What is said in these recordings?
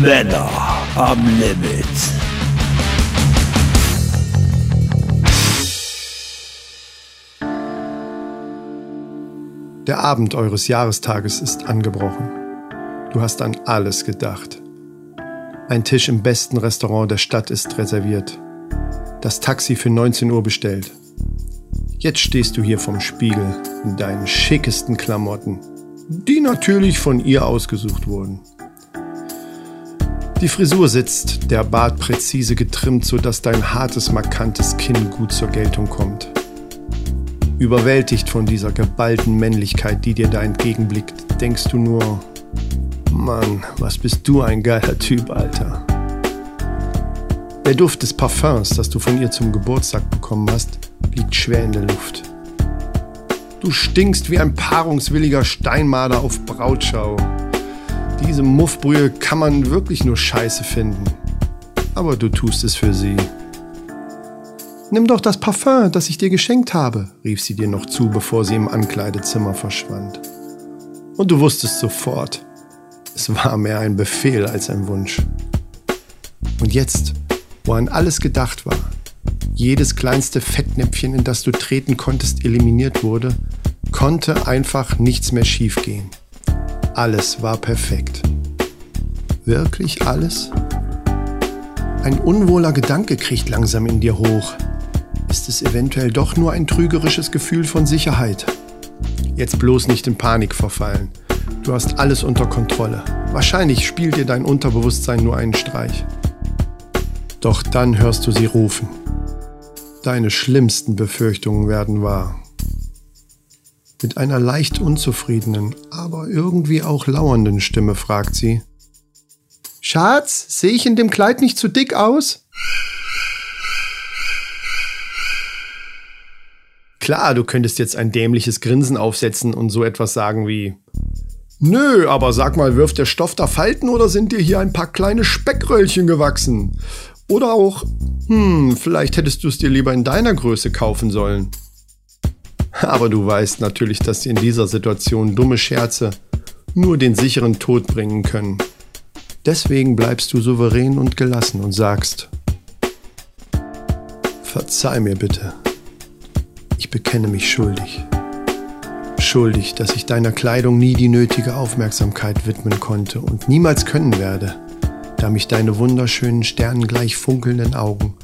Männer am Limit. Der Abend eures Jahrestages ist angebrochen. Du hast an alles gedacht. Ein Tisch im besten Restaurant der Stadt ist reserviert. Das Taxi für 19 Uhr bestellt. Jetzt stehst du hier vom Spiegel in deinen schickesten Klamotten, die natürlich von ihr ausgesucht wurden. Die Frisur sitzt, der Bart präzise getrimmt, sodass dein hartes, markantes Kinn gut zur Geltung kommt. Überwältigt von dieser geballten Männlichkeit, die dir da entgegenblickt, denkst du nur, Mann, was bist du ein geiler Typ, Alter. Der Duft des Parfums, das du von ihr zum Geburtstag bekommen hast, liegt schwer in der Luft. Du stinkst wie ein paarungswilliger Steinmarder auf Brautschau. Diese Muffbrühe kann man wirklich nur scheiße finden. Aber du tust es für sie. Nimm doch das Parfum, das ich dir geschenkt habe, rief sie dir noch zu, bevor sie im Ankleidezimmer verschwand. Und du wusstest sofort, es war mehr ein Befehl als ein Wunsch. Und jetzt, wo an alles gedacht war, jedes kleinste Fettnäpfchen, in das du treten konntest, eliminiert wurde, konnte einfach nichts mehr schiefgehen. Alles war perfekt. Wirklich alles? Ein unwohler Gedanke kriegt langsam in dir hoch. Ist es eventuell doch nur ein trügerisches Gefühl von Sicherheit? Jetzt bloß nicht in Panik verfallen. Du hast alles unter Kontrolle. Wahrscheinlich spielt dir dein Unterbewusstsein nur einen Streich. Doch dann hörst du sie rufen. Deine schlimmsten Befürchtungen werden wahr. Mit einer leicht unzufriedenen, aber irgendwie auch lauernden Stimme fragt sie, Schatz, sehe ich in dem Kleid nicht zu dick aus? Klar, du könntest jetzt ein dämliches Grinsen aufsetzen und so etwas sagen wie, Nö, aber sag mal, wirft der Stoff da Falten oder sind dir hier ein paar kleine Speckröllchen gewachsen? Oder auch, hm, vielleicht hättest du es dir lieber in deiner Größe kaufen sollen. Aber du weißt natürlich, dass in dieser Situation dumme Scherze nur den sicheren Tod bringen können. Deswegen bleibst du souverän und gelassen und sagst, Verzeih mir bitte. Ich bekenne mich schuldig. Schuldig, dass ich deiner Kleidung nie die nötige Aufmerksamkeit widmen konnte und niemals können werde da mich deine wunderschönen sternengleich funkelnden Augen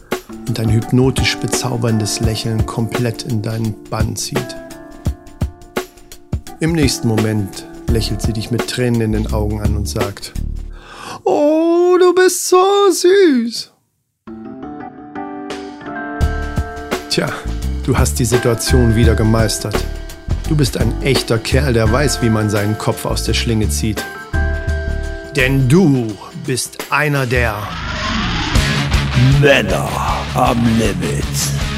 und ein hypnotisch bezauberndes Lächeln komplett in deinen Bann zieht. Im nächsten Moment lächelt sie dich mit Tränen in den Augen an und sagt, Oh, du bist so süß. Tja, du hast die Situation wieder gemeistert. Du bist ein echter Kerl, der weiß, wie man seinen Kopf aus der Schlinge zieht. Denn du bist einer der Männer am Limit.